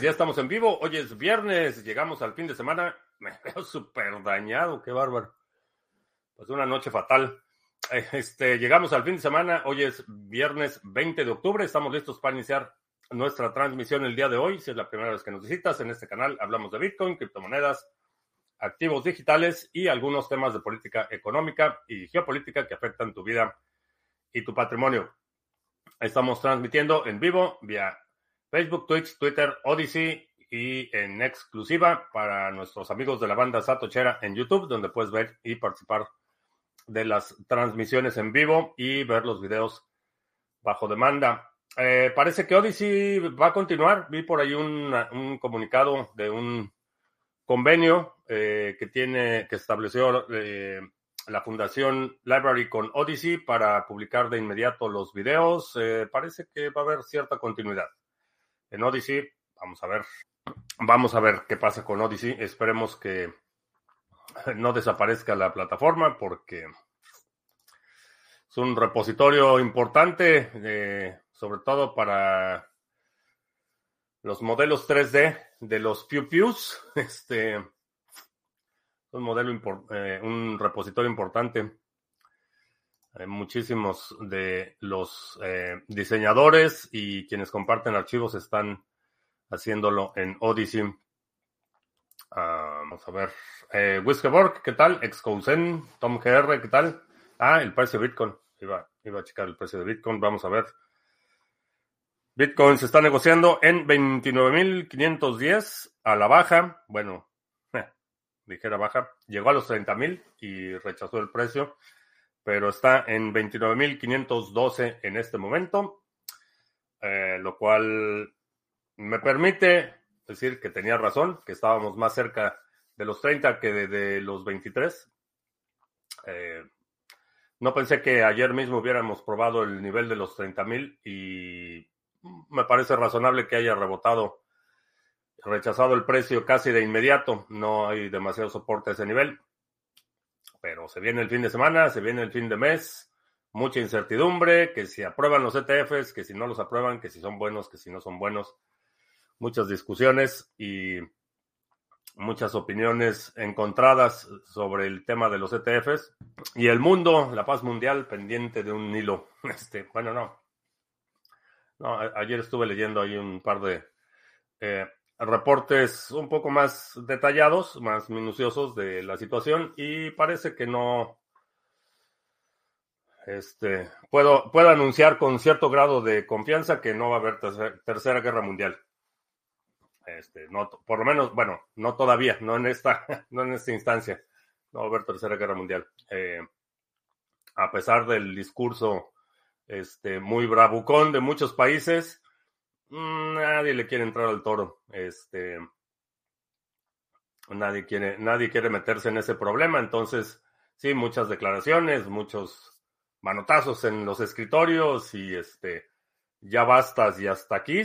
ya estamos en vivo. Hoy es viernes, llegamos al fin de semana. Me veo súper dañado, qué bárbaro. Pues una noche fatal. Este, llegamos al fin de semana. Hoy es viernes 20 de octubre. Estamos listos para iniciar nuestra transmisión el día de hoy. Si es la primera vez que nos visitas en este canal, hablamos de Bitcoin, criptomonedas, activos digitales y algunos temas de política económica y geopolítica que afectan tu vida y tu patrimonio. Estamos transmitiendo en vivo vía Facebook, Twitch, Twitter, Odyssey y en exclusiva para nuestros amigos de la banda Satochera en YouTube, donde puedes ver y participar de las transmisiones en vivo y ver los videos bajo demanda. Eh, parece que Odyssey va a continuar. Vi por ahí un, un comunicado de un convenio eh, que tiene, que estableció eh, la fundación Library con Odyssey para publicar de inmediato los videos. parece que va a haber cierta continuidad en Odyssey. Vamos a ver. Vamos a ver qué pasa con Odyssey. Esperemos que no desaparezca la plataforma porque es un repositorio importante, eh, sobre todo para los modelos 3D de los Pew Pews. Este, un modelo, eh, un repositorio importante. Hay muchísimos de los eh, diseñadores y quienes comparten archivos están haciéndolo en Odyssey. Ah, vamos a ver. Eh, Whiskeborg, ¿qué tal? Excousen, Tom GR, ¿qué tal? Ah, el precio de Bitcoin. Iba, iba a checar el precio de Bitcoin. Vamos a ver. Bitcoin se está negociando en 29.510 a la baja. Bueno, eh, ligera baja. Llegó a los 30.000 y rechazó el precio pero está en 29.512 en este momento, eh, lo cual me permite decir que tenía razón, que estábamos más cerca de los 30 que de, los 23. Eh, no pensé que ayer mismo hubiéramos probado el nivel de los 30.000 y me parece razonable que haya rebotado, rechazado el precio casi de inmediato. No hay demasiado soporte a ese nivel pero se viene el fin de semana, se viene el fin de mes, mucha incertidumbre, que si aprueban los ETFs, que si no los aprueban, que si son buenos, que si no son buenos, muchas discusiones y muchas opiniones encontradas sobre el tema de los ETFs y el mundo, la paz mundial pendiente de un hilo. Este, bueno, no. No, ayer estuve leyendo ahí un par de eh, reportes un poco más detallados, más minuciosos de la situación y parece que no, este, puedo, puedo anunciar con cierto grado de confianza que no va a haber tercera guerra mundial. Este, no, por lo menos, bueno, no todavía, no en esta, no en esta instancia, no va a haber tercera guerra mundial. Eh, a pesar del discurso este, muy bravucón de muchos países, nadie le quiere entrar al toro. Este, nadie quiere, nadie quiere meterse en ese problema. Entonces, sí, muchas declaraciones, muchos manotazos en los escritorios y este, ya bastas y hasta aquí.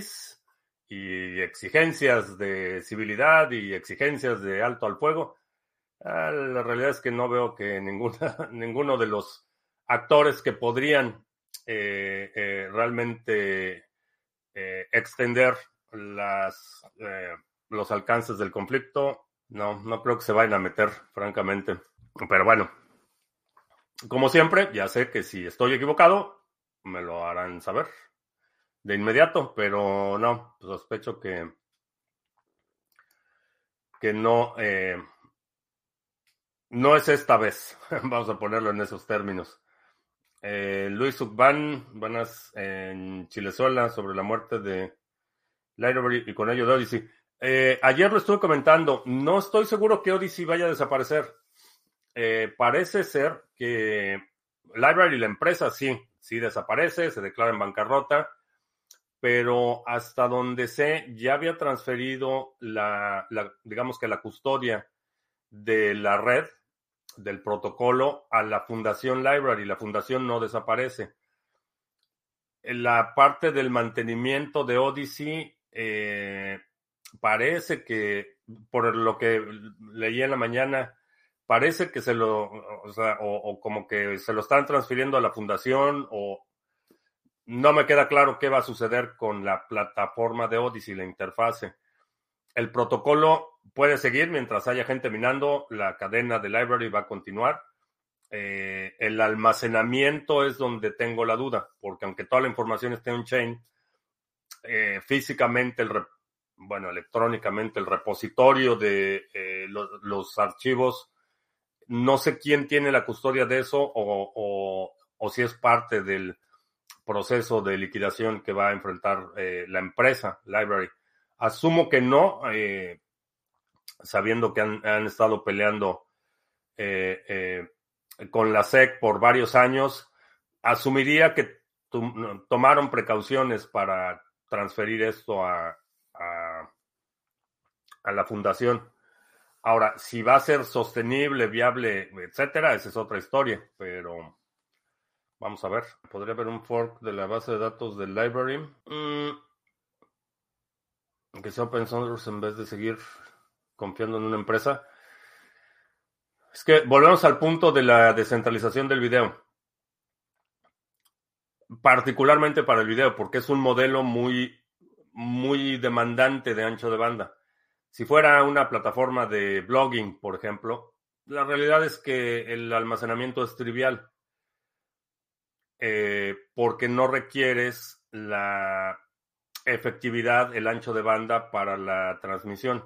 Y exigencias de civilidad y exigencias de alto al fuego. Ah, la realidad es que no veo que ninguna, ninguno de los actores que podrían eh, eh, realmente eh, extender las, eh, los alcances del conflicto. No, no creo que se vayan a meter, francamente. Pero bueno, como siempre, ya sé que si estoy equivocado, me lo harán saber de inmediato, pero no, sospecho que, que no, eh, no es esta vez. Vamos a ponerlo en esos términos. Eh, Luis Subban, buenas en Chilezuela sobre la muerte de Library y con ello de Odyssey. Eh, ayer lo estuve comentando, no estoy seguro que Odyssey vaya a desaparecer. Eh, parece ser que Library, la empresa, sí, sí desaparece, se declara en bancarrota, pero hasta donde sé, ya había transferido la digamos que la custodia de la red del protocolo a la Fundación Library. La fundación no desaparece. La parte del mantenimiento de Odyssey eh, parece que, por lo que leí en la mañana, parece que se lo, o, sea, o, como que se lo están transfiriendo a la fundación o no me queda claro qué va a suceder con la plataforma de Odyssey, la interfase. el protocolo puede seguir mientras haya gente minando, la cadena de library va a continuar. Eh, el almacenamiento es donde tengo la duda, porque aunque toda la información esté en chain, eh, físicamente, el bueno, electrónicamente, el repositorio de eh, los, archivos, no sé quién tiene la custodia de eso o, si es parte del proceso de liquidación que va a enfrentar la empresa, Library. Asumo que no, eh, sabiendo que han, estado peleando eh, eh, con la SEC por varios años, asumiría que tomaron precauciones para transferir esto a, a, a, la fundación. Ahora, si va a ser sostenible, viable, etcétera, esa es otra historia, pero vamos a ver. ¿Podría haber un fork de la base de datos del library? Mm, que sea open source en vez de seguir confiando en una empresa. Es que volvemos al punto de la descentralización del video. Particularmente para el video, porque es un modelo muy, muy demandante de ancho de banda. Si fuera una plataforma de blogging, por ejemplo, la realidad es que el almacenamiento es trivial. Eh, porque no requieres la efectividad el ancho de banda para la transmisión.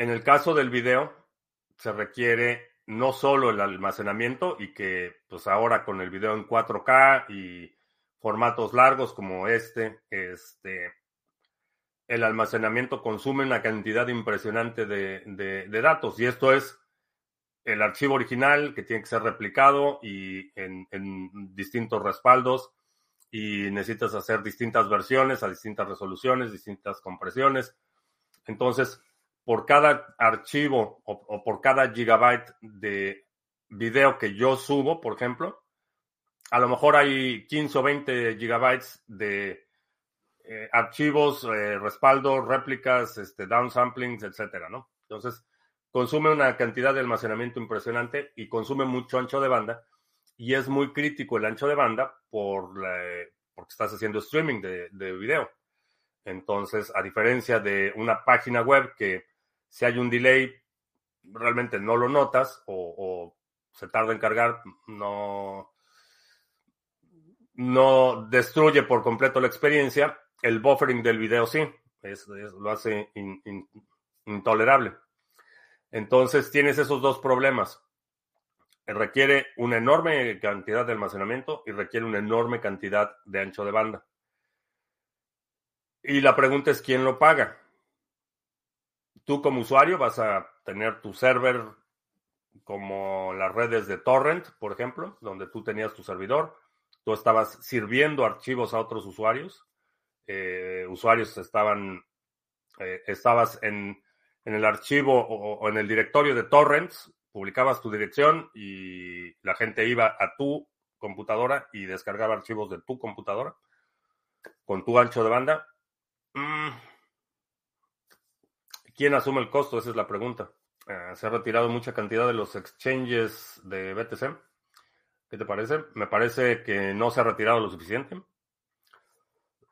En el caso del video, se requiere no solo el almacenamiento y que pues ahora con el video en 4K y formatos largos como este, este el almacenamiento consume una cantidad impresionante de, de, datos y esto es el archivo original que tiene que ser replicado y en, en distintos respaldos y necesitas hacer distintas versiones a distintas resoluciones, distintas compresiones. Entonces, por cada archivo o, por cada gigabyte de video que yo subo, por ejemplo, a lo mejor hay 15 o 20 gigabytes de eh, archivos, eh, respaldos, réplicas, este, downsamplings, etcétera, ¿no? Entonces, consume una cantidad de almacenamiento impresionante y consume mucho ancho de banda y es muy crítico el ancho de banda por porque estás haciendo streaming de, video. Entonces, a diferencia de una página web que si hay un delay, realmente no lo notas o, se tarda en cargar, no, no destruye por completo la experiencia. El buffering del video sí, es, lo hace intolerable. Entonces tienes esos dos problemas requiere una enorme cantidad de almacenamiento y requiere una enorme cantidad de ancho de banda. Y la pregunta es, ¿quién lo paga? Tú como usuario vas a tener tu server como las redes de torrent, por ejemplo, donde tú tenías tu servidor, tú estabas sirviendo archivos a otros usuarios, eh, usuarios estaban, eh, estabas en, en, el archivo o, en el directorio de torrents publicabas tu dirección y la gente iba a tu computadora y descargaba archivos de tu computadora con tu ancho de banda. Mm. ¿Quién asume el costo? Esa es la pregunta. Eh, se ha retirado mucha cantidad de los exchanges de BTC. ¿Qué te parece? Me parece que no se ha retirado lo suficiente.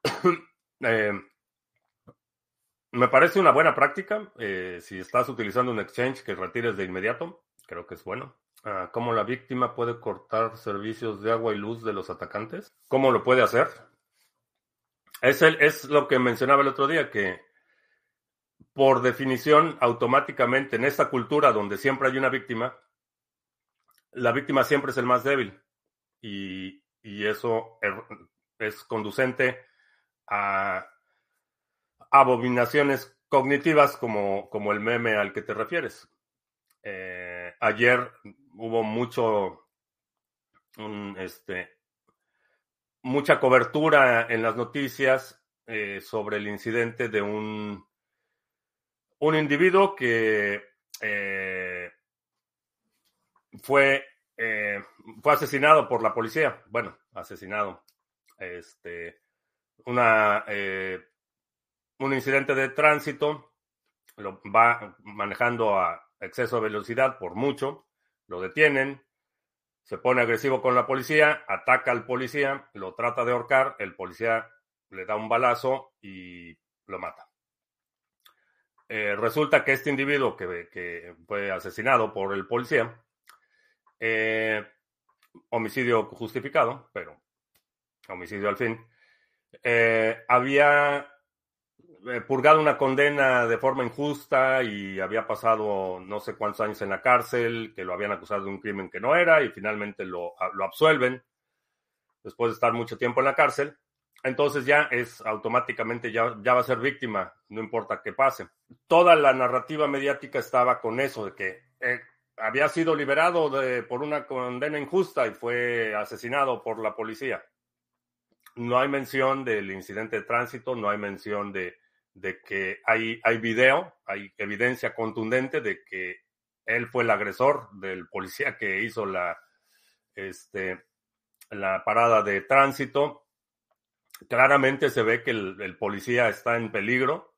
Eh, me parece una buena práctica. Eh, si estás utilizando un exchange que retires de inmediato creo que es bueno. Ah, ¿Cómo la víctima puede cortar servicios de agua y luz de los atacantes? ¿Cómo lo puede hacer? Es, el, es lo que mencionaba el otro día, que por definición, automáticamente en esta cultura donde siempre hay una víctima, la víctima siempre es el más débil. Y, y eso er, es conducente a abominaciones cognitivas como, como el meme al que te refieres. Eh, ayer hubo mucho, este, mucha cobertura en las noticias eh, sobre el incidente de un, un individuo que eh, fue, fue asesinado por la policía. Bueno, asesinado. Este, una, un incidente de tránsito, lo va manejando a exceso de velocidad por mucho, lo detienen, se pone agresivo con la policía, ataca al policía, lo trata de ahorcar, el policía le da un balazo y lo mata. Eh, resulta que este individuo que, fue asesinado por el policía, eh, homicidio justificado, pero homicidio al fin, eh, había purgado una condena de forma injusta y había pasado no sé cuántos años en la cárcel, que lo habían acusado de un crimen que no era y finalmente lo absuelven después de estar mucho tiempo en la cárcel. Entonces ya es automáticamente, ya, ya va a ser víctima, no importa qué pase. Toda la narrativa mediática estaba con eso, de que eh, había sido liberado de, por una condena injusta y fue asesinado por la policía. No hay mención del incidente de tránsito, no hay mención de, de que hay, hay video, hay evidencia contundente de que él fue el agresor del policía que hizo la, este, la parada de tránsito. Claramente se ve que el, policía está en peligro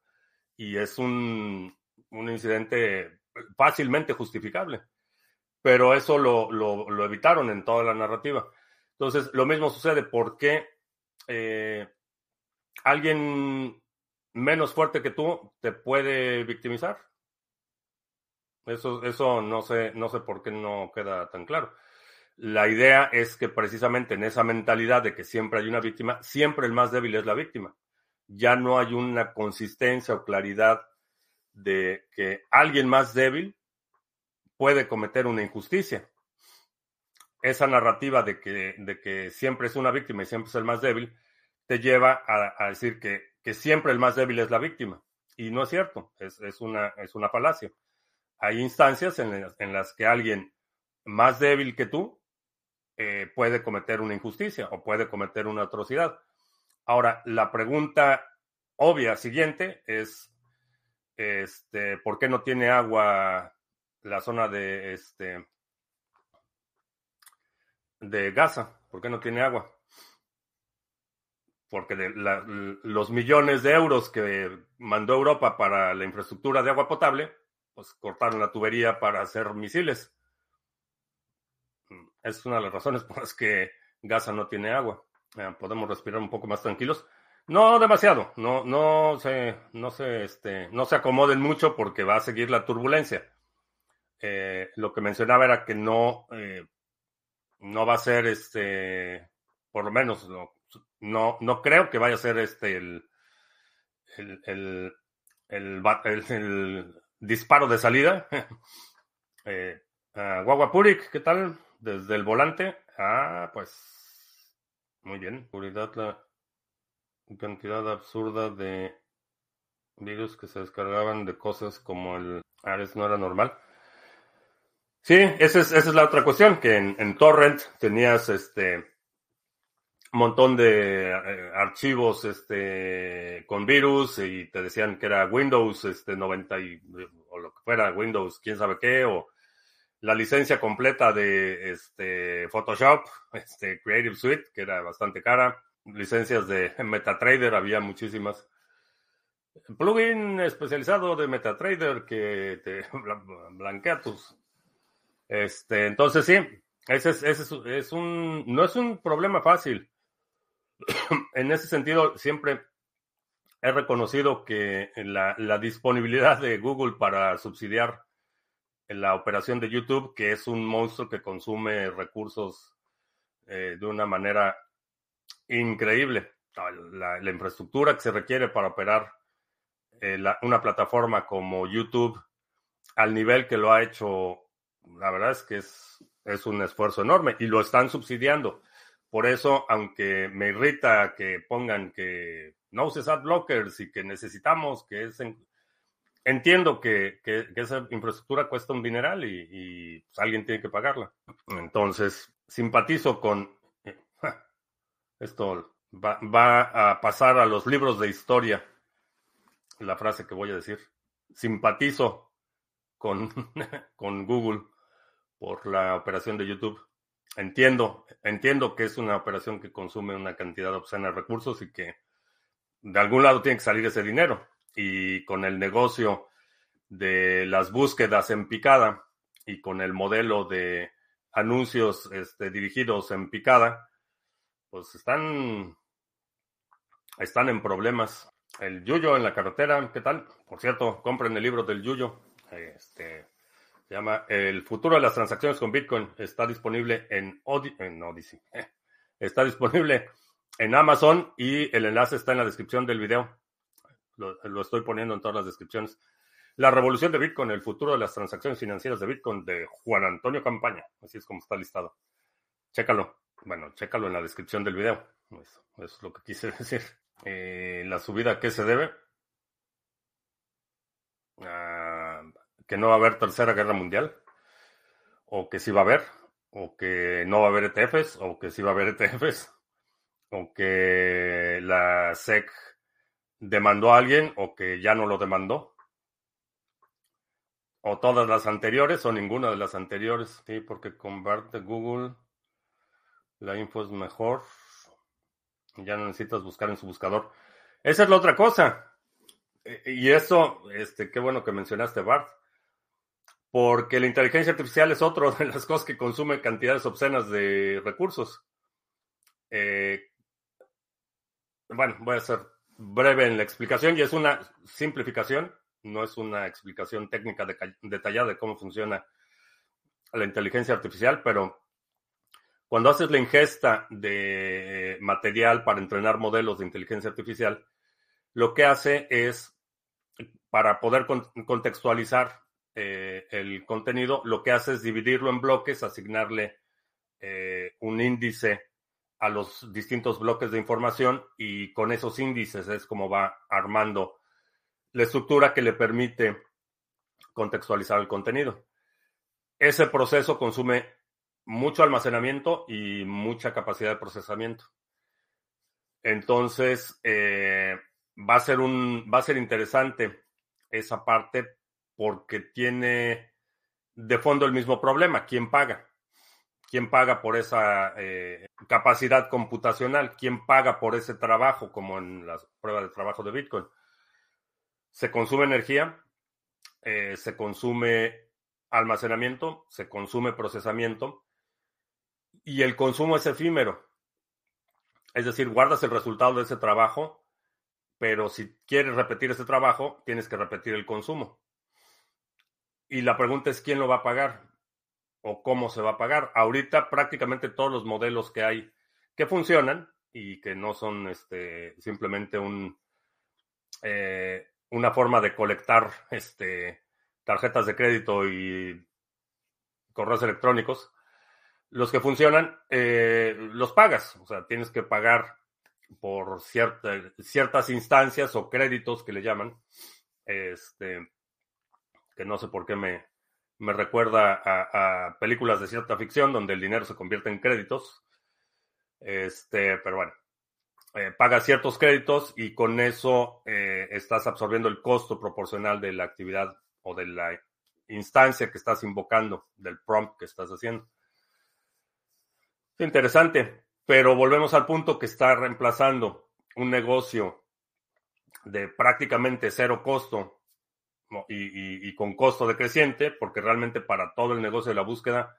y es un, un, incidente fácilmente justificable. Pero eso lo, lo, evitaron en toda la narrativa. Entonces, lo mismo sucede. ¿Por qué eh, alguien menos fuerte que tú te puede victimizar? Eso, eso no sé, no sé por qué no queda tan claro. La idea es que precisamente en esa mentalidad de que siempre hay una víctima, siempre el más débil es la víctima. Ya no hay una consistencia o claridad de que alguien más débil puede cometer una injusticia. Esa narrativa de que, de que siempre es una víctima y siempre es el más débil, te lleva a, decir que, que, siempre el más débil es la víctima. Y no es cierto, es, es, una, es una falacia. Hay instancias en, en las que alguien más débil que tú eh, puede cometer una injusticia o puede cometer una atrocidad. Ahora, la pregunta obvia siguiente es, este, ¿por qué no tiene agua la zona de, este, de Gaza? ¿Por qué no tiene agua? Porque de los millones de euros que mandó Europa para la infraestructura de agua potable, pues cortaron la tubería para hacer misiles es una de las razones por las que Gaza no tiene agua. Eh, podemos respirar un poco más tranquilos. No demasiado, no, no se, no se, este, no se acomoden mucho porque va a seguir la turbulencia. Eh, lo que mencionaba era que no, eh, no va a ser este, por lo menos, no, no, no creo que vaya a ser este el, el, el, el, disparo de salida. eh, uh, ¿qué tal? Desde el volante. Ah, pues. Muy bien. Seguridad, la cantidad absurda de virus que se descargaban de cosas como el Ares no era normal. Sí, esa es, esa es la otra cuestión, que en, en Torrent tenías este montón de eh, archivos este con virus y te decían que era Windows este 90 y, o lo que fuera Windows quién sabe qué o la licencia completa de este, Photoshop, este, Creative Suite, que era bastante cara. Licencias de MetaTrader, había muchísimas. Plugin especializado de MetaTrader que te blanquea tus. Este, entonces sí, ese es, ese es, un, no es un problema fácil. en ese sentido, siempre he reconocido que la, la disponibilidad de Google para subsidiar la operación de YouTube, que es un monstruo que consume recursos eh, de una manera increíble. La, la, infraestructura que se requiere para operar eh, una plataforma como YouTube al nivel que lo ha hecho, la verdad es que es, es un esfuerzo enorme y lo están subsidiando. Por eso, aunque me irrita que pongan que no uses ad blockers y que necesitamos que es entiendo que, que, esa infraestructura cuesta un dineral y, y pues, alguien tiene que pagarla. Entonces, simpatizo con... Esto va, va, a pasar a los libros de historia, la frase que voy a decir. Simpatizo con, con Google por la operación de YouTube. Entiendo, entiendo que es una operación que consume una cantidad obscena de recursos y que de algún lado tiene que salir ese dinero y con el negocio de las búsquedas en picada y con el modelo de anuncios este, dirigidos en picada, pues están, están en problemas. El Yuyo en la carretera, ¿qué tal? Por cierto, compren el libro del Yuyo. Este, se llama El futuro de las transacciones con Bitcoin. Está disponible en, en Odyssey. Está disponible en Amazon y el enlace está en la descripción del video. Lo, estoy poniendo en todas las descripciones. La revolución de Bitcoin, el futuro de las transacciones financieras de Bitcoin de Juan Antonio Campaña. Así es como está listado. Chécalo. Bueno, chécalo en la descripción del video. Eso, es lo que quise decir. Eh, la subida, ¿a qué se debe? Ah, que no va a haber tercera guerra mundial. O que sí va a haber. O que no va a haber ETFs. O que sí va a haber ETFs. O que la SEC demandó a alguien o que ya no lo demandó. O todas las anteriores o ninguna de las anteriores. Sí, porque con de Google la info es mejor. Ya no necesitas buscar en su buscador. Esa es la otra cosa. E, y eso, este, qué bueno que mencionaste, Bart. Porque la inteligencia artificial es otra de las cosas que consume cantidades obscenas de recursos. Eh, bueno, voy a ser breve en la explicación y es una simplificación, no es una explicación técnica detallada de cómo funciona la inteligencia artificial, pero cuando haces la ingesta de material para entrenar modelos de inteligencia artificial, lo que hace es, para poder contextualizar eh, el contenido, lo que hace es dividirlo en bloques, asignarle eh, un índice a los distintos bloques de información y con esos índices es como va armando la estructura que le permite contextualizar el contenido. Ese proceso consume mucho almacenamiento y mucha capacidad de procesamiento. Entonces, eh, va, a ser un, va a ser interesante esa parte porque tiene de fondo el mismo problema. ¿Quién paga? ¿Quién paga por esa eh, capacidad computacional? ¿Quién paga por ese trabajo, como en las pruebas de trabajo de Bitcoin? Se consume energía, eh, se consume almacenamiento, se consume procesamiento y el consumo es efímero. Es decir, guardas el resultado de ese trabajo, pero si quieres repetir ese trabajo, tienes que repetir el consumo. Y la pregunta es, ¿quién lo va a pagar? O cómo se va a pagar. Ahorita prácticamente todos los modelos que hay que funcionan y que no son este, simplemente un, eh, una forma de colectar este, tarjetas de crédito y correos electrónicos, los que funcionan, eh, los pagas. O sea, tienes que pagar por ciertas instancias o créditos que le llaman. Este, que no sé por qué me, me recuerda a, películas de cierta ficción donde el dinero se convierte en créditos. Este, pero bueno, eh, pagas ciertos créditos y con eso eh, estás absorbiendo el costo proporcional de la actividad o de la instancia que estás invocando, del prompt que estás haciendo. Interesante, pero volvemos al punto que está reemplazando un negocio de prácticamente cero costo y, con costo decreciente, porque realmente para todo el negocio de la búsqueda,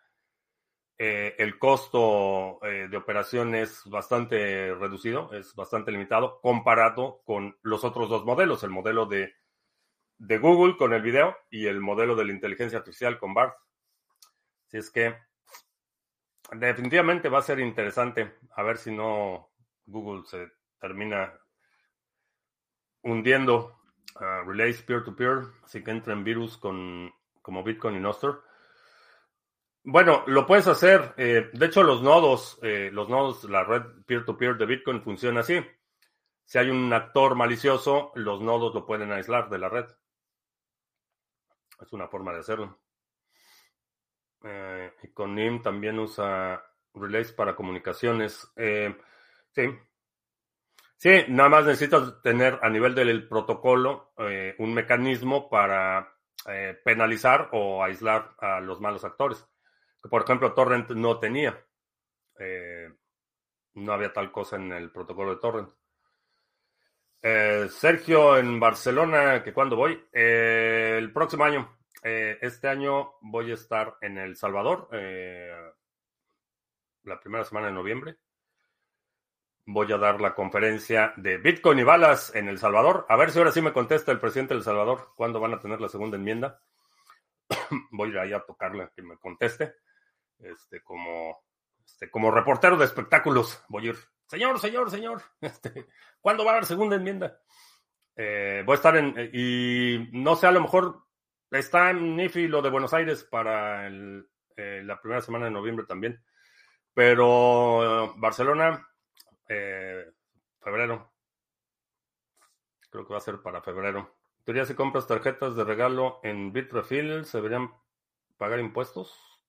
eh, el costo eh, de operación es bastante reducido, es bastante limitado comparado con los otros dos modelos, el modelo de, de Google con el video y el modelo de la inteligencia artificial con BART. Así es que definitivamente va a ser interesante a ver si no Google se termina hundiendo relays peer-to-peer, así que entren virus con, como Bitcoin y Nostr. Bueno, lo puedes hacer. Eh, de hecho, los nodos, eh, los nodos, la red peer-to-peer de Bitcoin funciona así. Si hay un actor malicioso, los nodos lo pueden aislar de la red. Es una forma de hacerlo. Eh, y con NIM también usa relays para comunicaciones. sí, Sí, nada más necesitas tener a nivel del protocolo eh, un mecanismo para eh, penalizar o aislar a los malos actores. Por ejemplo, Torrent no tenía. Eh, no había tal cosa en el protocolo de Torrent. Sergio, en Barcelona, que cuando voy, el próximo año. este año voy a estar en El Salvador, la primera semana de noviembre voy a dar la conferencia de Bitcoin y balas en El Salvador. A ver si ahora sí me contesta el presidente de El Salvador cuándo van a tener la segunda enmienda. voy a ir ahí a tocarle que me conteste. Este, como, este, como reportero de espectáculos, voy a ir. Señor, señor, señor, este, ¿cuándo va a haber segunda enmienda? Eh, voy a estar en, y no sé, a lo mejor está en NIFI lo de Buenos Aires para el, eh, la primera semana de noviembre también. Pero Barcelona, eh, febrero. Creo que va a ser para febrero. Teoría, si compras tarjetas de regalo en Bitrefill, ¿se deberían pagar impuestos?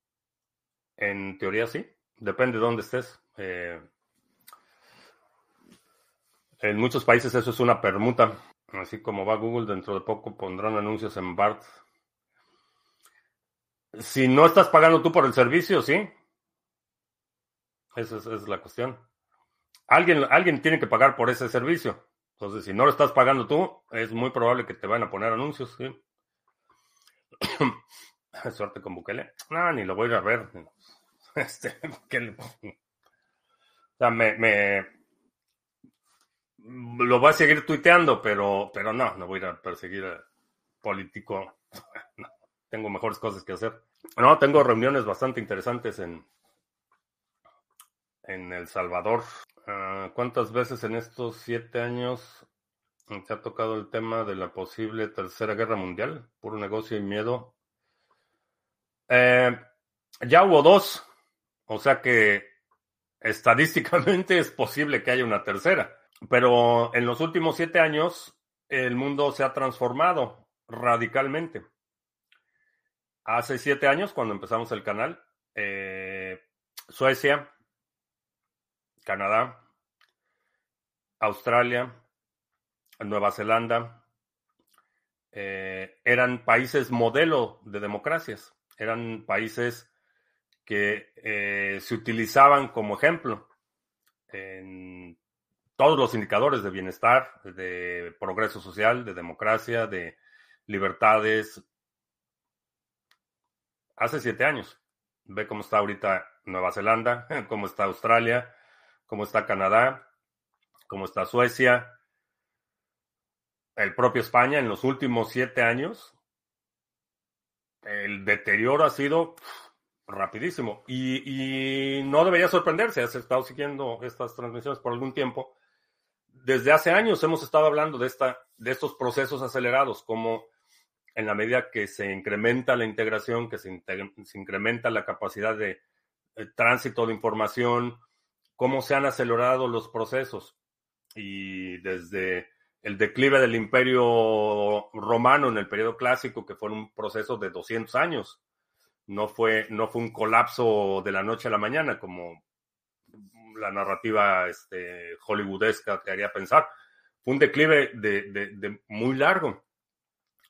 En teoría, sí. Depende de dónde estés. Eh, en muchos países eso es una permuta. Así como va Google, dentro de poco pondrán anuncios en BART. Si no estás pagando tú por el servicio, sí. Esa es, la cuestión. Alguien, alguien tiene que pagar por ese servicio. Entonces, si no lo estás pagando tú, es muy probable que te van a poner anuncios. Suerte con Bukele. No, ni lo voy a ir a ver. Este, o sea, me, me, lo voy a seguir tuiteando, pero, pero no, no voy a ir a perseguir político. No tengo mejores cosas que hacer. No, tengo reuniones bastante interesantes en, en El Salvador. Ah, ¿Cuántas veces en estos siete años se ha tocado el tema de la posible tercera guerra mundial? Puro negocio y miedo. Eh, ya hubo dos, o sea que estadísticamente es posible que haya una tercera. Pero en los últimos siete años el mundo se ha transformado radicalmente. Hace siete años, cuando empezamos el canal, eh, Suecia, Canadá, Australia, Nueva Zelanda, eh, eran países modelo de democracias, eran países que eh, se utilizaban como ejemplo en todos los indicadores de bienestar, de progreso social, de democracia, de libertades, hace siete años. Ve cómo está ahorita Nueva Zelanda, cómo está Australia, cómo está Canadá, cómo está Suecia, el propio España en los últimos siete años. El deterioro ha sido rapidísimo y, y no debería sorprenderse. Has estado siguiendo estas transmisiones por algún tiempo. Desde hace años hemos estado hablando de, esta, de estos procesos acelerados, como en la medida que se incrementa la integración, que se, incrementa la capacidad de, eh, tránsito de información, cómo se han acelerado los procesos. Y desde el declive del imperio romano en el periodo clásico, que fue un proceso de 200 años, no fue, no fue un colapso de la noche a la mañana, como la narrativa este, hollywoodesca te haría pensar. Fue un declive de muy largo.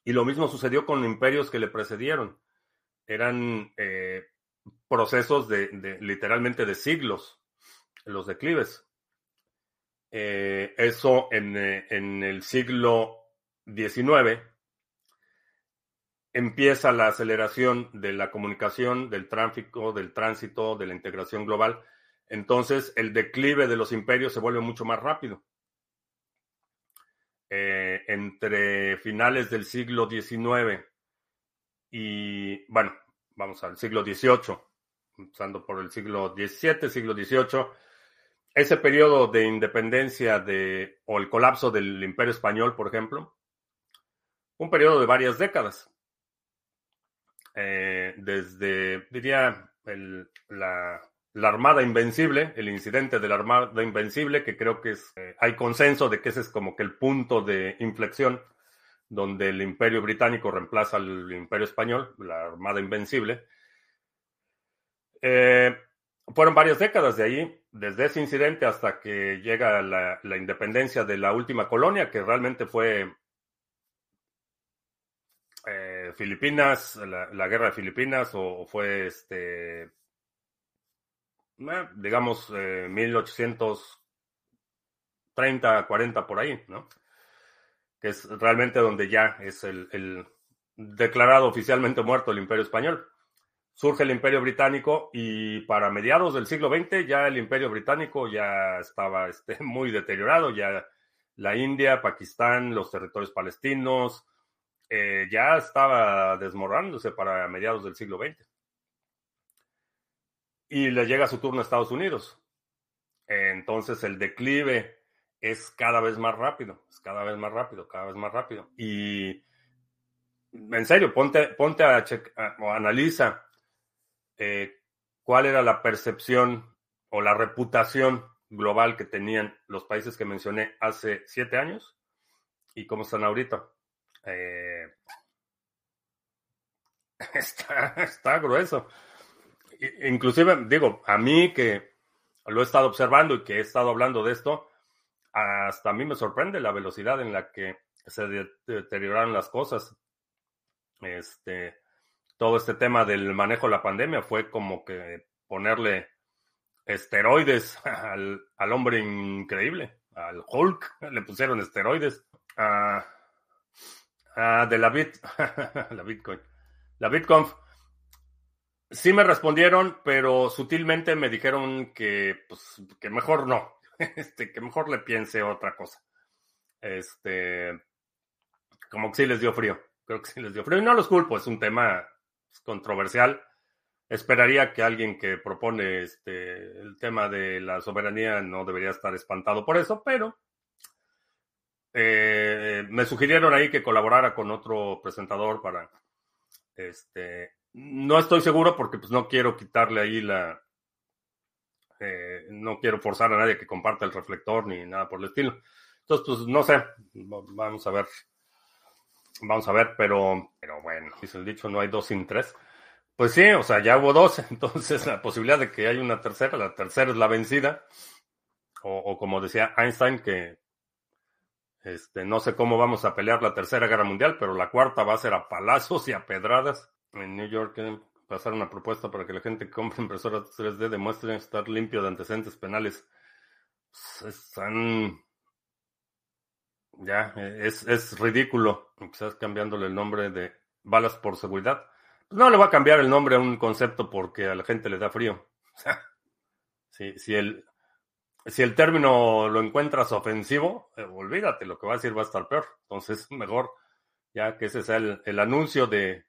Y lo mismo sucedió con imperios que le precedieron. Eran eh, procesos de, literalmente de siglos, los declives. Eh, eso en, eh, en, el siglo XIX empieza la aceleración de la comunicación, del tráfico, del tránsito, de la integración global. Entonces el declive de los imperios se vuelve mucho más rápido. Eh, entre finales del siglo XIX y, bueno, vamos al siglo XVIII, empezando por el siglo XVII, siglo XVIII, ese periodo de independencia de, o el colapso del imperio español, por ejemplo, un periodo de varias décadas. Eh, desde, diría, el, la Armada Invencible, el incidente de la Armada Invencible, que creo que es, eh, hay consenso de que ese es como que el punto de inflexión donde el Imperio Británico reemplaza al Imperio Español, la Armada Invencible. Eh, fueron varias décadas de ahí, desde ese incidente hasta que llega la, independencia de la última colonia, que realmente fue eh, Filipinas, la, guerra de Filipinas, o fue este digamos, 1830, 40 por ahí, ¿no? Que es realmente donde ya es el, declarado oficialmente muerto el Imperio Español. Surge el Imperio Británico y para mediados del siglo XX ya el Imperio Británico ya estaba este, muy deteriorado, ya la India, Pakistán, los territorios palestinos, eh, ya estaba desmoronándose para mediados del siglo XX. Y le llega su turno a Estados Unidos. Entonces el declive es cada vez más rápido, es cada vez más rápido, cada vez más rápido. Y en serio, ponte, ponte a, checar o analiza eh, cuál era la percepción o la reputación global que tenían los países que mencioné hace siete años y cómo están ahorita. Eh, está, está grueso. Inclusive, digo, a mí que lo he estado observando y que he estado hablando de esto, hasta a mí me sorprende la velocidad en la que se deterioraron las cosas. Este, todo este tema del manejo de la pandemia fue como que ponerle esteroides al, hombre increíble, al Hulk, le pusieron esteroides. Ah, ah, de la Bit, la Bitcoin. La Bitcoin. Sí me respondieron, pero sutilmente me dijeron que, pues, que mejor no, este, que mejor le piense otra cosa. Este, como que sí les dio frío, creo que sí les dio frío. Y no los culpo, es un tema controversial esperaría que alguien que propone este, el tema de la soberanía no debería estar espantado por eso, pero eh, me sugirieron ahí que colaborara con otro presentador para, este, no estoy seguro porque pues no quiero quitarle ahí la, eh, no quiero forzar a nadie que comparta el reflector ni nada por el estilo. Entonces, pues no sé, vamos a ver, vamos a ver, pero, pero bueno, dice el dicho, no hay dos sin tres. Pues sí, o sea, ya hubo dos, entonces la posibilidad de que haya una tercera, la tercera es la vencida, o, como decía Einstein, que este, no sé cómo vamos a pelear la tercera guerra mundial, pero la cuarta va a ser a palazos y a pedradas. En New York pasar una propuesta para que la gente que compre impresoras 3D demuestre estar limpio de antecedentes penales. Pues, están... Ya, es, es ridículo. Quizás cambiándole el nombre de balas por seguridad. No le va a cambiar el nombre a un concepto porque a la gente le da frío. si, si, el, si el término lo encuentras ofensivo, eh, olvídate, lo que va a decir va a estar peor. Entonces, mejor ya que ese sea el, anuncio de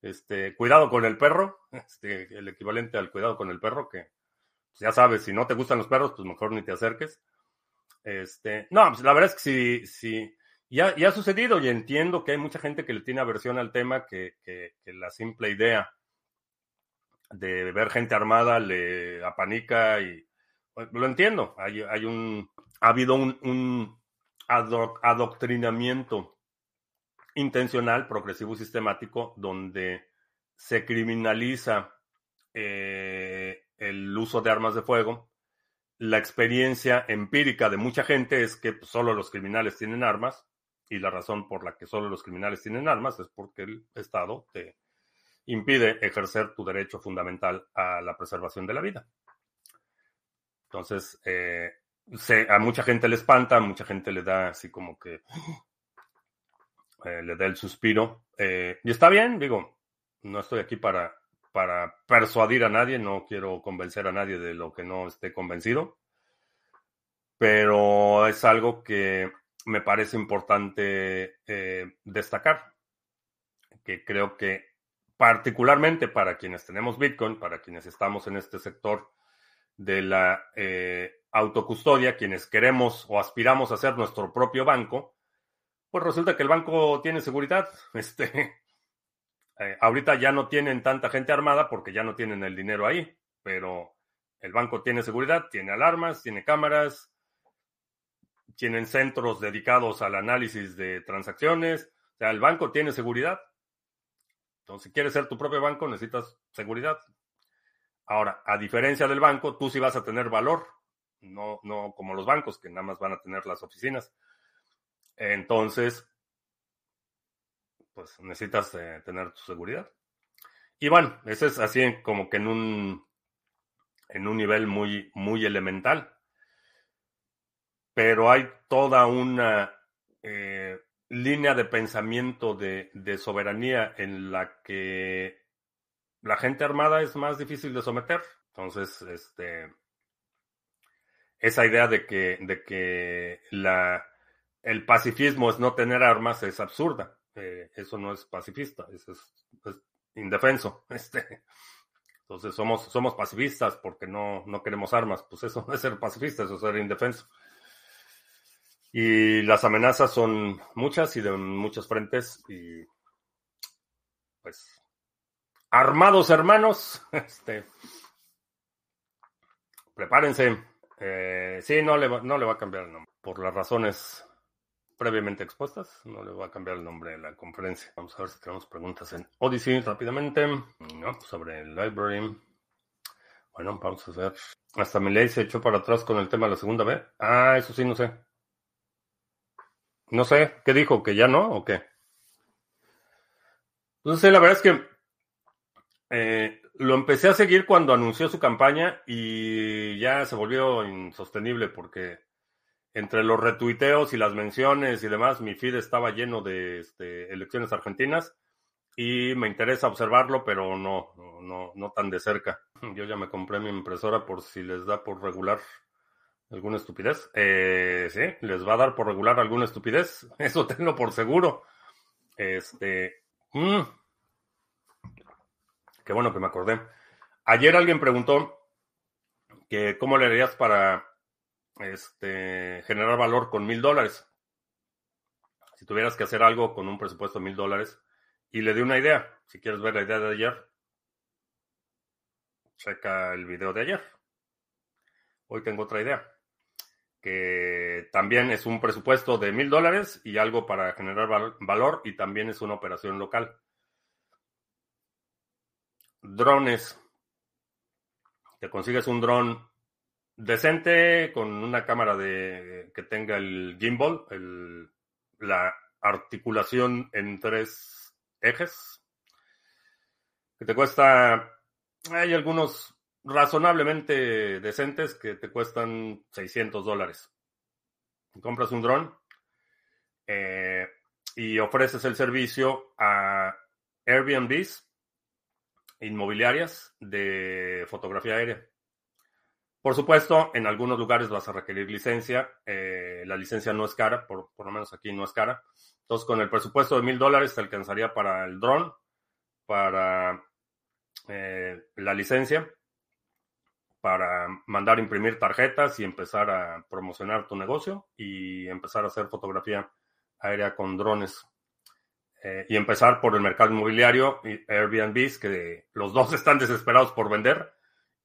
este cuidado con el perro, este, el equivalente al cuidado con el perro, que ya sabes, si no te gustan los perros, pues mejor ni te acerques. Este, no, pues la verdad es que si, si, ya, ha sucedido y entiendo que hay mucha gente que le tiene aversión al tema, que, la simple idea de ver gente armada le apanica y pues, lo entiendo. Hay, hay un, ha habido un, adoctrinamiento intencional, progresivo y sistemático, donde se criminaliza eh, el uso de armas de fuego. La experiencia empírica de mucha gente es que solo los criminales tienen armas y la razón por la que solo los criminales tienen armas es porque el Estado te impide ejercer tu derecho fundamental a la preservación de la vida. Entonces, eh, a mucha gente le espanta, a mucha gente le da así como que eh, le da el suspiro. Eh, y está bien, digo, no estoy aquí para, para persuadir a nadie, no quiero convencer a nadie de lo que no esté convencido, pero es algo que me parece importante eh, destacar, que creo que particularmente para quienes tenemos Bitcoin, para quienes estamos en este sector de la eh, autocustodia, quienes queremos o aspiramos a ser nuestro propio banco, pues resulta que el banco tiene seguridad. Este, eh, ahorita ya no tienen tanta gente armada porque ya no tienen el dinero ahí, pero el banco tiene seguridad, tiene alarmas, tiene cámaras, tienen centros dedicados al análisis de transacciones. O sea, el banco tiene seguridad. Entonces, si quieres ser tu propio banco, necesitas seguridad. Ahora, a diferencia del banco, tú sí vas a tener valor, no, no como los bancos, que nada más van a tener las oficinas. Entonces, pues necesitas eh, tener tu seguridad. Y bueno, ese es así como que en un, en un nivel muy, muy elemental pero hay toda una eh, línea de pensamiento de, soberanía en la que la gente armada es más difícil de someter. Entonces, este, esa idea de que, de que la, el pacifismo es no tener armas es absurda. Eh, eso no es pacifista, eso es, indefenso. Este, entonces somos, somos pacifistas porque no, no queremos armas. Pues eso no es ser pacifista, eso es ser indefenso. Y las amenazas son muchas y de muchos frentes. Y pues, armados hermanos, este, prepárense. Eh, sí, no le, va, no le va a cambiar el nombre. Por las razones previamente expuestas, no le va a cambiar el nombre de la conferencia. Vamos a ver si tenemos preguntas en Odyssey rápidamente. No, sobre el library. Bueno, vamos a ver. Hasta mi ley se echó para atrás con el tema de la segunda vez. Ah, eso sí, no sé. No sé, ¿qué dijo? ¿Que ya no o qué? Entonces, la verdad es que eh, lo empecé a seguir cuando anunció su campaña y ya se volvió insostenible porque entre los retuiteos y las menciones y demás, mi feed estaba lleno de este, elecciones argentinas y me interesa observarlo, pero no, no, no tan de cerca. Yo ya me compré mi impresora por si les da por regular alguna estupidez. Eh, sí, les va a dar por regular alguna estupidez. Eso tengo por seguro. Este. Mmm, qué bueno que me acordé. Ayer alguien preguntó que cómo le harías para este, generar valor con mil dólares. Si tuvieras que hacer algo con un presupuesto de mil dólares y le di una idea. Si quieres ver la idea de ayer, checa el video de ayer. Hoy tengo otra idea que también es un presupuesto de mil dólares y algo para generar val valor y también es una operación local. Drones. Te consigues un dron decente con una cámara de que tenga el gimbal, la articulación en tres ejes, que te cuesta, hay algunos razonablemente decentes que te cuestan 600 dólares. Compras un dron eh, y ofreces el servicio a Airbnbs inmobiliarias de fotografía aérea. Por supuesto, en algunos lugares vas a requerir licencia. Eh, la licencia no es cara, por, por, lo menos aquí no es cara. Entonces, con el presupuesto de mil dólares te alcanzaría para el dron, para eh, la licencia para mandar imprimir tarjetas y empezar a promocionar tu negocio y empezar a hacer fotografía aérea con drones. Eh, y empezar por el mercado inmobiliario, Airbnb, que los dos están desesperados por vender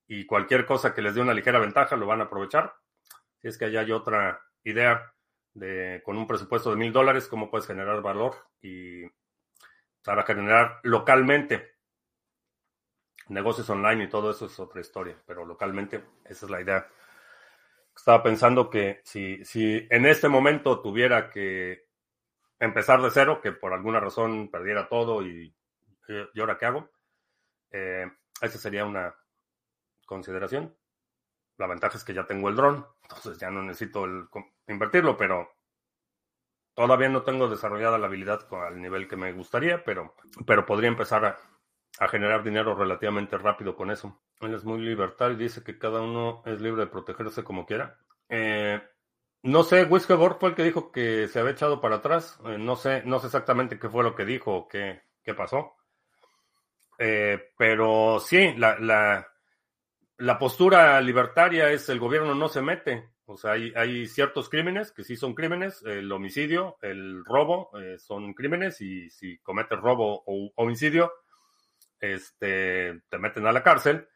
y cualquier cosa que les dé una ligera ventaja lo van a aprovechar. Si es que allá hay otra idea de con un presupuesto de mil dólares, cómo puedes generar valor y para generar localmente negocios online y todo eso es otra historia, pero localmente esa es la idea. Estaba pensando que si, si en este momento tuviera que empezar de cero, que por alguna razón perdiera todo y, y ahora qué hago, eh, esa sería una consideración. La ventaja es que ya tengo el dron, entonces ya no necesito el, invertirlo, pero todavía no tengo desarrollada la habilidad al nivel que me gustaría, pero, pero podría empezar a, generar dinero relativamente rápido con eso. Él es muy libertario y dice que cada uno es libre de protegerse como quiera. Eh, no sé, Whiskerborg fue el que dijo que se había echado para atrás. Eh, no sé, no sé exactamente qué fue lo que dijo o qué, qué pasó. Eh, pero sí, la, la, la, postura libertaria es el gobierno no se mete. O sea, hay, ciertos crímenes que sí son crímenes. El homicidio, el robo son crímenes y si cometes robo o homicidio, este, te meten a la cárcel,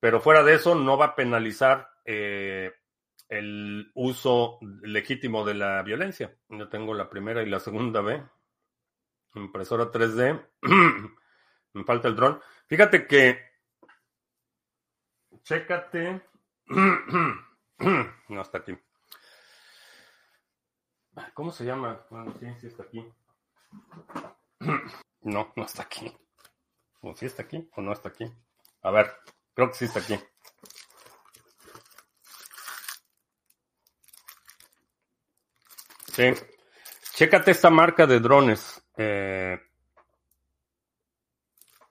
pero fuera de eso no va a penalizar eh, el uso legítimo de la violencia. Yo tengo la primera y la segunda B. Impresora 3D. Me falta el dron. Fíjate que. Chécate. no está aquí. ¿Cómo se llama? Bueno, sí, sí está aquí. No, no está aquí. ¿O si está aquí o no está aquí? A ver, creo que sí está aquí. Sí. Chécate esta marca de drones. Eh...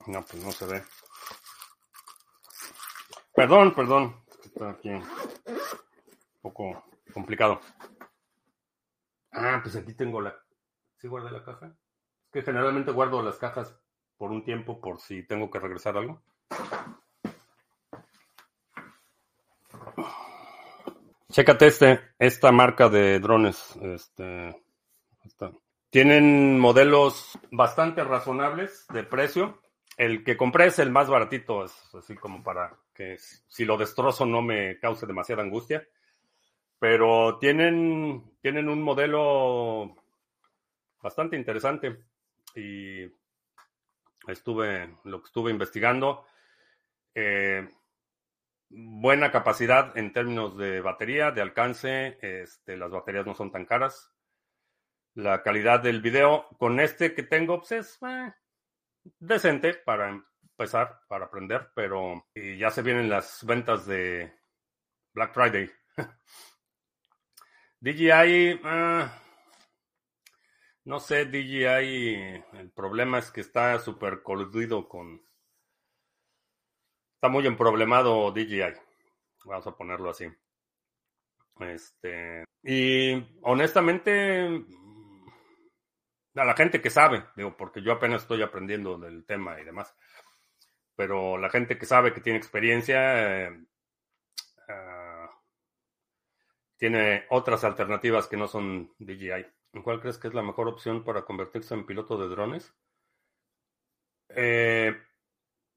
No, pues no se ve. Perdón, perdón. Está aquí un poco complicado. Ah, pues aquí tengo la. ¿Sí guardé la caja? Es que generalmente guardo las cajas por un tiempo por si tengo que regresar algo. Chécate este, esta marca de drones. Este, Tienen modelos bastante razonables de precio. El que compré es el más baratito, es así como para que si lo destrozo no me cause demasiada angustia. Pero tienen, tienen un modelo bastante interesante y estuve, lo que estuve investigando. Eh, buena capacidad en términos de batería, de alcance. Este, las baterías no son tan caras. La calidad del video con este que tengo pues es eh, decente para empezar, para aprender, pero ya se vienen las ventas de Black Friday. DJI, eh, no sé, DJI, el problema es que está súper coludido con Está muy emproblemado DJI. Vamos a ponerlo así. Este. Y honestamente. A la gente que sabe, digo, porque yo apenas estoy aprendiendo del tema y demás. Pero la gente que sabe, que tiene experiencia, eh, ah, tiene otras alternativas que no son DJI. ¿Cuál crees que es la mejor opción para convertirse en piloto de drones? Eh,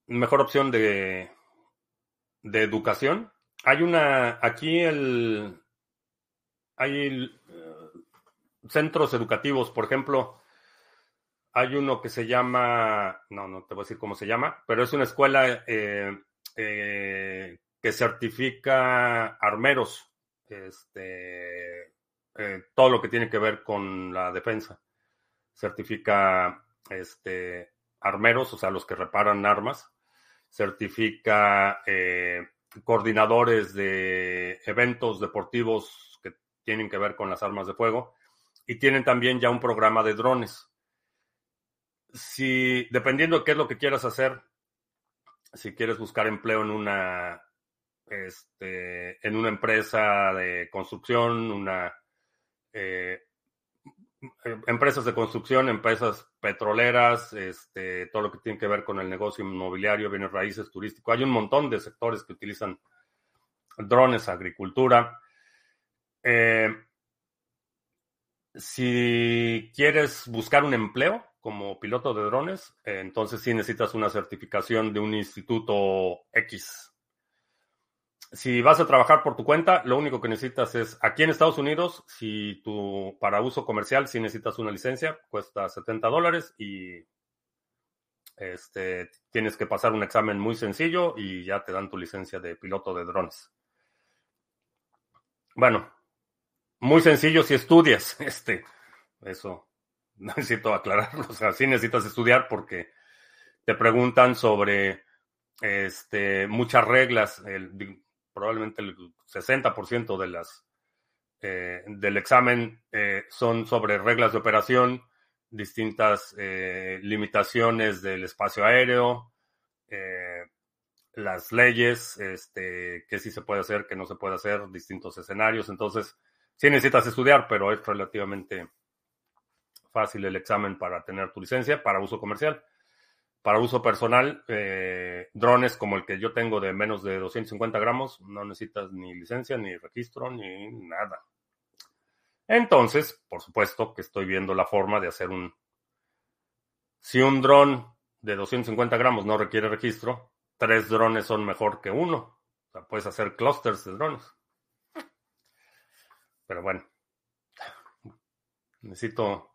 mejor opción de, de educación. Hay una, aquí el, hay eh, centros educativos, por ejemplo, hay uno que se llama, no, no te voy a decir cómo se llama, pero es una escuela eh, eh, que certifica armeros, este, todo lo que tiene que ver con la defensa. Certifica este, armeros, o sea, los que reparan armas, certifica eh, coordinadores de eventos deportivos que tienen que ver con las armas de fuego y tienen también ya un programa de drones. Si, dependiendo de qué es lo que quieras hacer, si quieres buscar empleo en una, este, en una empresa de construcción, una eh, empresas de construcción, empresas petroleras, este, todo lo que tiene que ver con el negocio inmobiliario, bienes raíces, turístico. Hay un montón de sectores que utilizan drones, agricultura. Eh, si quieres buscar un empleo como piloto de drones, entonces sí necesitas una certificación de un instituto X si vas a trabajar por tu cuenta, lo único que necesitas es, aquí en Estados Unidos, si tú, para uso comercial, si necesitas una licencia, cuesta 70 dólares y este, tienes que pasar un examen muy sencillo y ya te dan tu licencia de piloto de drones. Bueno, muy sencillo si estudias, este, eso necesito aclararlo, o sea, sí necesitas estudiar porque te preguntan sobre este, muchas reglas, probablemente el 60% de las, eh, del examen eh, son sobre reglas de operación, distintas eh, limitaciones del espacio aéreo, las leyes, este, qué sí se puede hacer, qué no se puede hacer, distintos escenarios. Entonces, sí necesitas estudiar, pero es relativamente fácil el examen para tener tu licencia para uso comercial. Para uso personal, eh, drones como el que yo tengo de menos de 250 gramos, no necesitas ni licencia, ni registro, ni nada. Entonces, por supuesto que estoy viendo la forma de hacer un... Si un dron de 250 gramos no requiere registro, tres drones son mejor que uno. O sea, puedes hacer clusters de drones. Pero bueno, necesito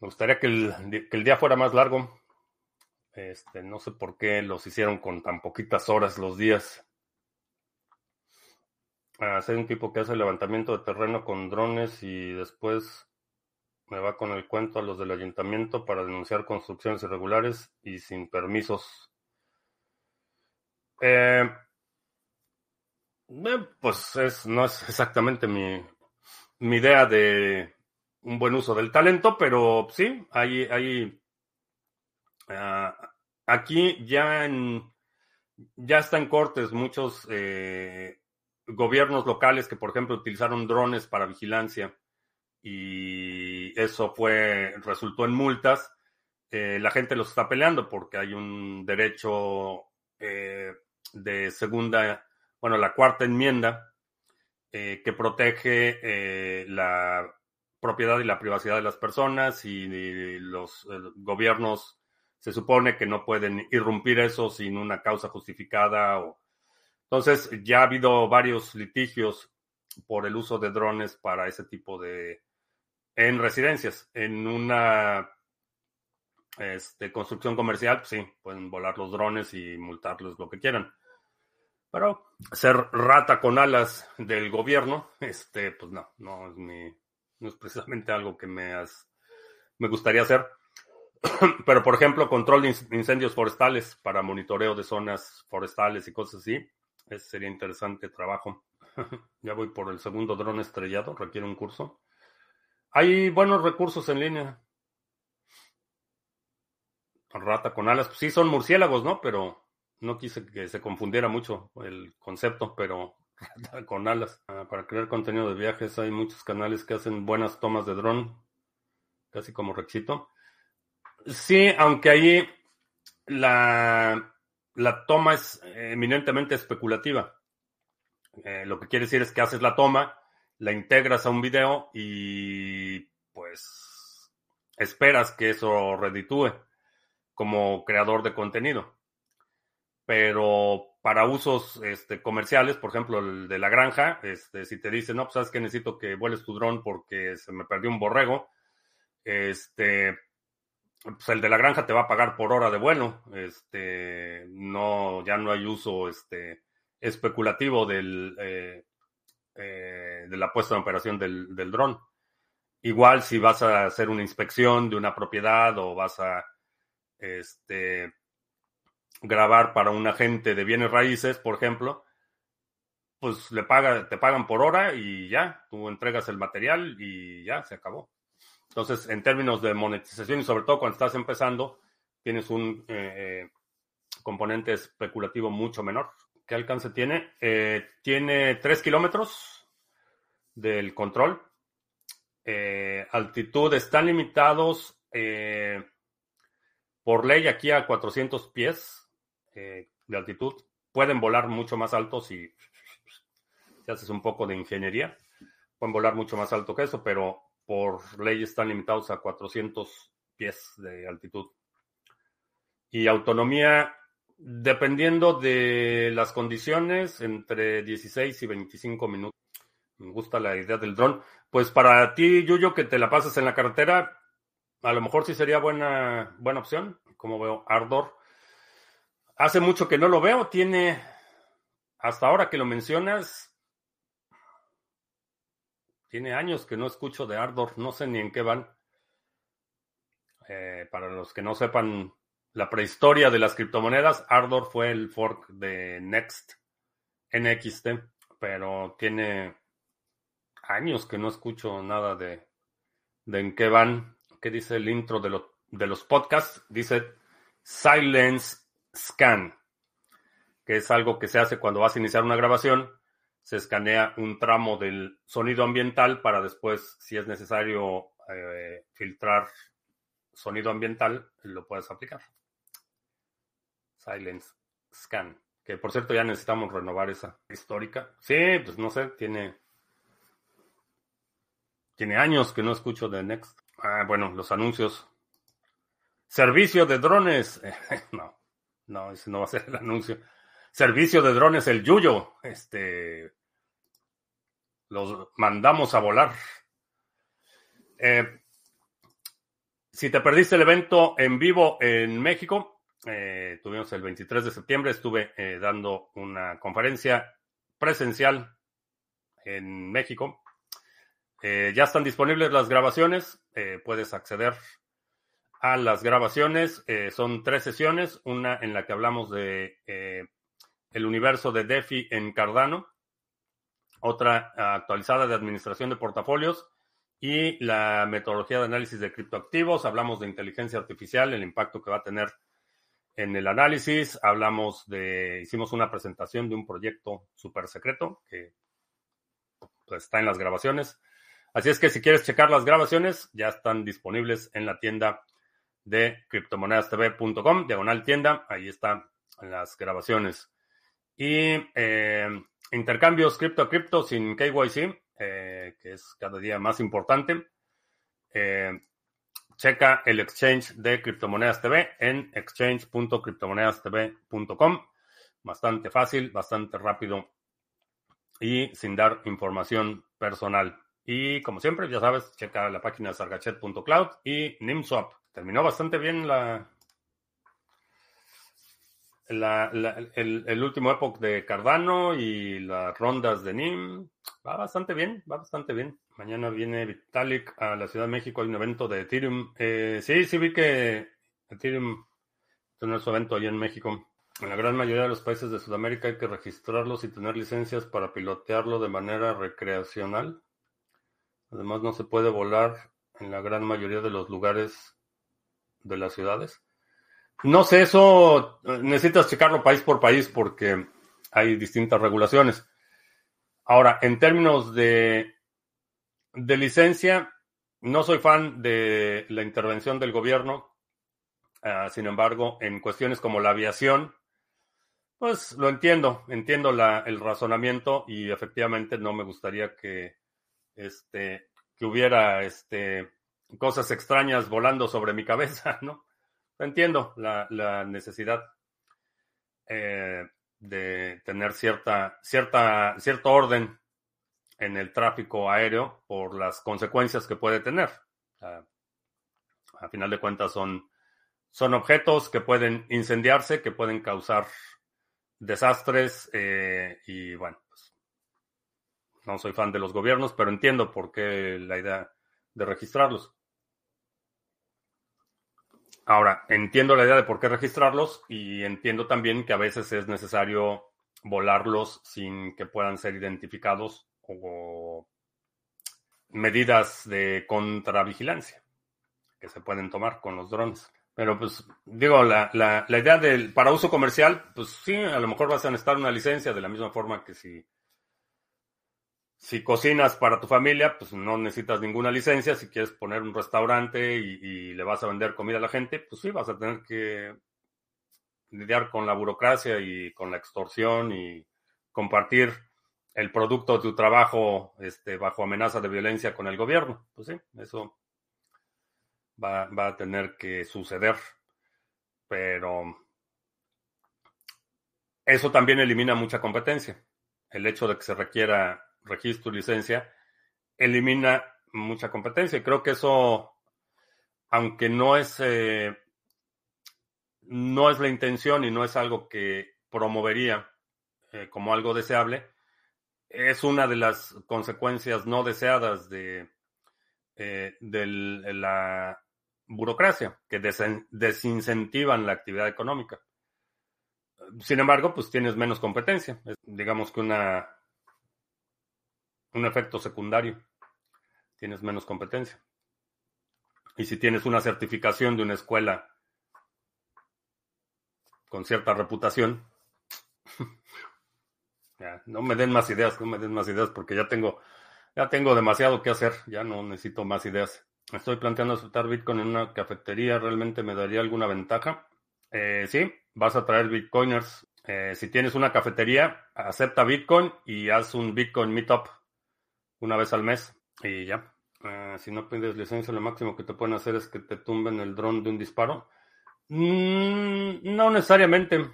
me gustaría que el, día fuera más largo. Este, no sé por qué los hicieron con tan poquitas horas los días. Hacer un tipo que hace levantamiento de terreno con drones y después me va con el cuento a los del ayuntamiento para denunciar construcciones irregulares y sin permisos. Eh, eh, pues es, no es exactamente mi, mi idea de un buen uso del talento, pero sí, hay, hay ah, aquí ya en ya está en cortes muchos eh, gobiernos locales que, por ejemplo, utilizaron drones para vigilancia y eso fue resultó en multas. Eh, la gente los está peleando porque hay un derecho eh, de segunda, bueno, la cuarta enmienda que protege la propiedad y la privacidad de las personas y, los gobiernos se supone que no pueden irrumpir eso sin una causa justificada. O... Entonces, ya ha habido varios litigios por el uso de drones para ese tipo de... en residencias. En una este, construcción comercial, pues sí, pueden volar los drones y multarles lo que quieran. Pero ser rata con alas del gobierno, este, pues no, no es no es precisamente algo que me me gustaría hacer. Pero, por ejemplo, control de incendios forestales para monitoreo de zonas forestales y cosas así. Ese sería interesante trabajo. ya voy por el segundo dron estrellado, requiere un curso. Hay buenos recursos en línea. Rata con alas, pues sí son murciélagos, ¿no? Pero no quise que se confundiera mucho el concepto, pero con alas. Ah, para crear contenido de viajes hay muchos canales que hacen buenas tomas de dron, casi como Rexito. Sí, aunque ahí la, la toma es eminentemente especulativa. Eh, lo que quiere decir es que haces la toma, la integras a un video y pues esperas que eso reditúe como creador de contenido. Pero para usos este, comerciales, por ejemplo, el de la granja, este, si te dicen, no, pues sabes que necesito que vueles tu dron porque se me perdió un borrego, este, pues el de la granja te va a pagar por hora de vuelo. Este, no, ya no hay uso este, especulativo del, eh, eh, de la puesta en operación del, del dron. Igual si vas a hacer una inspección de una propiedad o vas a este, grabar para un agente de bienes raíces, por ejemplo, pues le paga, te pagan por hora y ya, tú entregas el material y ya, se acabó. Entonces, en términos de monetización y sobre todo cuando estás empezando, tienes un eh, eh, componente especulativo mucho menor. ¿Qué alcance tiene? Eh, tiene 3 kilómetros del control. altitud están limitados por ley aquí a 400 pies de altitud. Pueden volar mucho más alto si, si haces un poco de ingeniería. Pueden volar mucho más alto que eso, pero por ley están limitados a 400 pies de altitud. Y autonomía, dependiendo de las condiciones, entre 16 y 25 minutos. Me gusta la idea del dron. Pues para ti, Yuyo, que te la pasas en la carretera, a lo mejor sí sería buena, buena opción. Como veo, Ardor. Hace mucho que no lo veo. Tiene, hasta ahora que lo mencionas, tiene años que no escucho de Ardor, no sé ni en qué van. Eh, para los que no sepan la prehistoria de las criptomonedas, Ardor fue el fork de Next, NXT, pero tiene años que no escucho nada de, de en qué van. ¿Qué dice el intro de, de los podcasts? Dice Silence Scan, que es algo que se hace cuando vas a iniciar una grabación se escanea un tramo del sonido ambiental para después, si es necesario eh, filtrar sonido ambiental, lo puedes aplicar. Silence Scan. Que por cierto ya necesitamos renovar esa histórica. Sí, pues no sé, tiene. Tiene años que no escucho de Next. Ah, bueno, los anuncios. Servicio de drones. no, no, ese no va a ser el anuncio. Servicio de drones, el Yuyo. Este los mandamos a volar. Eh, si te perdiste el evento en vivo en México, eh, tuvimos el 23 de septiembre, estuve eh, dando una conferencia presencial en México. ya están disponibles las grabaciones, puedes acceder a las grabaciones. son tres sesiones, una en la que hablamos de el universo de DeFi en Cardano, otra actualizada de administración de portafolios y la metodología de análisis de criptoactivos. Hablamos de inteligencia artificial, el impacto que va a tener en el análisis hablamos de, hicimos una presentación de un proyecto súper secreto que pues, está en las grabaciones. Así es que si quieres checar las grabaciones, ya están disponibles en la tienda de criptomonedastv.com, diagonal tienda, ahí están las grabaciones. Y eh, intercambios cripto a cripto sin KYC, eh, que es cada día más importante. Eh, checa el exchange de Criptomonedas TV en exchange.criptomonedastv.com. Bastante fácil, bastante rápido y sin dar información personal. Y como siempre, ya sabes, checa la página sargachet.cloud y NIMSwap. Terminó bastante bien la, el, último epoch de Cardano y las rondas de NIM. Va bastante bien, va bastante bien. Mañana viene Vitalik a la Ciudad de México, hay un evento de Ethereum. Eh, sí, sí vi que Ethereum tiene su evento allá en México. En la gran mayoría de los países de Sudamérica hay que registrarlos y tener licencias para pilotearlo de manera recreacional. Además, no se puede volar en la gran mayoría de los lugares de las ciudades. No sé, eso eh, necesitas checarlo país por país porque hay distintas regulaciones. Ahora, en términos de, de licencia, no soy fan de la intervención del gobierno. Ah, sin embargo, en cuestiones como la aviación, pues lo entiendo, entiendo la, el razonamiento y efectivamente no me gustaría que, este, que hubiera este, cosas extrañas volando sobre mi cabeza, ¿no? Entiendo la, necesidad eh, de tener cierta, cierta, cierto orden en el tráfico aéreo por las consecuencias que puede tener. a final de cuentas son, son objetos que pueden incendiarse, que pueden causar desastres eh, y bueno, pues, no soy fan de los gobiernos, pero entiendo por qué la idea de registrarlos. Ahora, entiendo la idea de por qué registrarlos y entiendo también que a veces es necesario volarlos sin que puedan ser identificados o medidas de contravigilancia que se pueden tomar con los drones. Pero pues digo, la, la, la, idea del para uso comercial, pues sí, a lo mejor vas a necesitar una licencia de la misma forma que si si cocinas para tu familia, pues no necesitas ninguna licencia. Si quieres poner un restaurante y, le vas a vender comida a la gente, pues sí, vas a tener que lidiar con la burocracia y con la extorsión y compartir el producto de tu trabajo este, bajo amenaza de violencia con el gobierno. Pues sí, eso va, va a tener que suceder. Pero eso también elimina mucha competencia. El hecho de que se requiera registro y licencia, elimina mucha competencia. Creo que eso, aunque no es, eh, no es la intención y no es algo que promovería eh, como algo deseable, es una de las consecuencias no deseadas de, eh, de la burocracia, que desincentivan la actividad económica. Sin embargo, pues tienes menos competencia. digamos que una un efecto secundario. Tienes menos competencia. Y si tienes una certificación de una escuela con cierta reputación, ya, no me den más ideas, no me den más ideas porque ya tengo, ya tengo demasiado que hacer, ya no necesito más ideas. Estoy planteando aceptar Bitcoin en una cafetería, ¿realmente me daría alguna ventaja? Eh, sí, vas a traer Bitcoiners. Eh, si tienes una cafetería, acepta Bitcoin y haz un Bitcoin Meetup una vez al mes y ya. Eh, si no pides licencia, lo máximo que te pueden hacer es que te tumben el dron de un disparo. Mm, no necesariamente.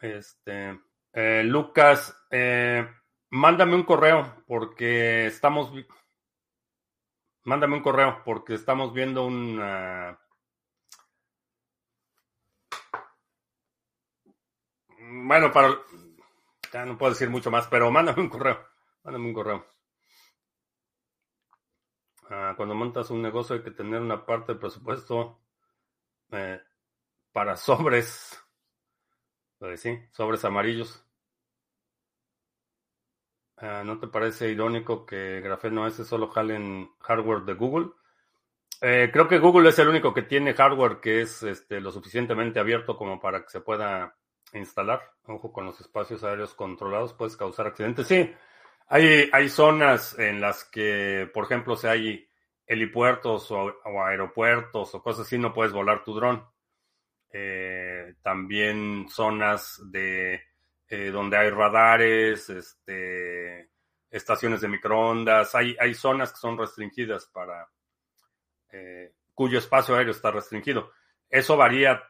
Este, eh, Lucas, eh, mándame un correo porque estamos. Mándame un correo porque estamos viendo un. Bueno, para. Ya no puedo decir mucho más, pero mándame un correo. Mándame un correo. Ah, cuando montas un negocio hay que tener una parte del presupuesto eh, para sobres, pues sí, sobres amarillos. Ah, ¿No te parece irónico que Grafeno S solo jale en hardware de Google? Eh, creo que Google es el único que tiene hardware que es este, lo suficientemente abierto como para que se pueda instalar. Ojo con los espacios aéreos controlados, puedes causar accidentes. Sí, hay, hay zonas en las que, por ejemplo, si hay helipuertos o, aeropuertos o cosas así, no puedes volar tu dron. Eh, también zonas de eh, donde hay radares, este, estaciones de microondas, hay, hay zonas que son restringidas para eh, cuyo espacio aéreo está restringido. Eso varía,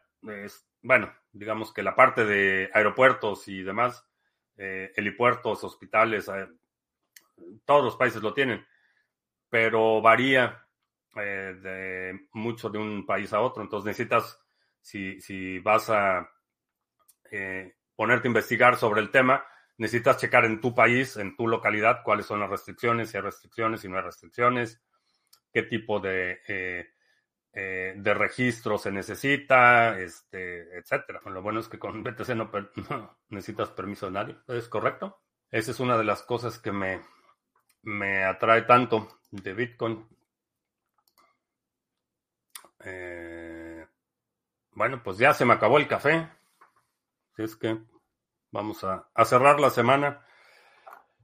bueno, digamos que la parte de aeropuertos y demás, helipuertos, hospitales, todos los países lo tienen, pero varía de mucho de un país a otro. Entonces necesitas si, vas a eh, ponerte a investigar sobre el tema, necesitas checar en tu país, en tu localidad, cuáles son las restricciones, si hay restricciones, si no hay restricciones, qué tipo de, eh, eh, de registro se necesita, este, etcétera. Lo bueno es que con BTC no, necesitas permiso de nadie, ¿es correcto? Esa es una de las cosas que me, me atrae tanto de Bitcoin. Bueno, pues ya se me acabó el café. Así es que vamos a, cerrar la semana.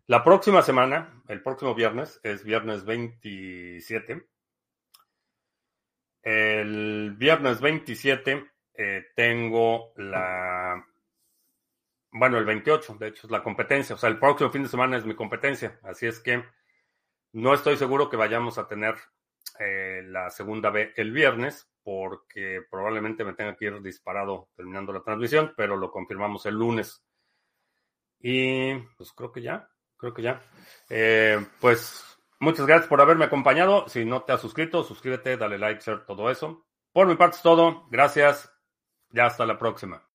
La próxima semana, el próximo viernes, es viernes 27. El viernes 27 eh, tengo la... Bueno, el 28, de hecho, es la competencia. O sea, el próximo fin de semana es mi competencia. Así es que no estoy seguro que vayamos a tener eh, la segunda vez el viernes, porque probablemente me tenga que ir disparado terminando la transmisión, pero lo confirmamos el lunes. Y pues creo que ya, creo que ya. Eh, pues muchas gracias por haberme acompañado. Si no te has suscrito, suscríbete, dale like, share, todo eso. Por mi parte es todo. Gracias. Ya hasta la próxima.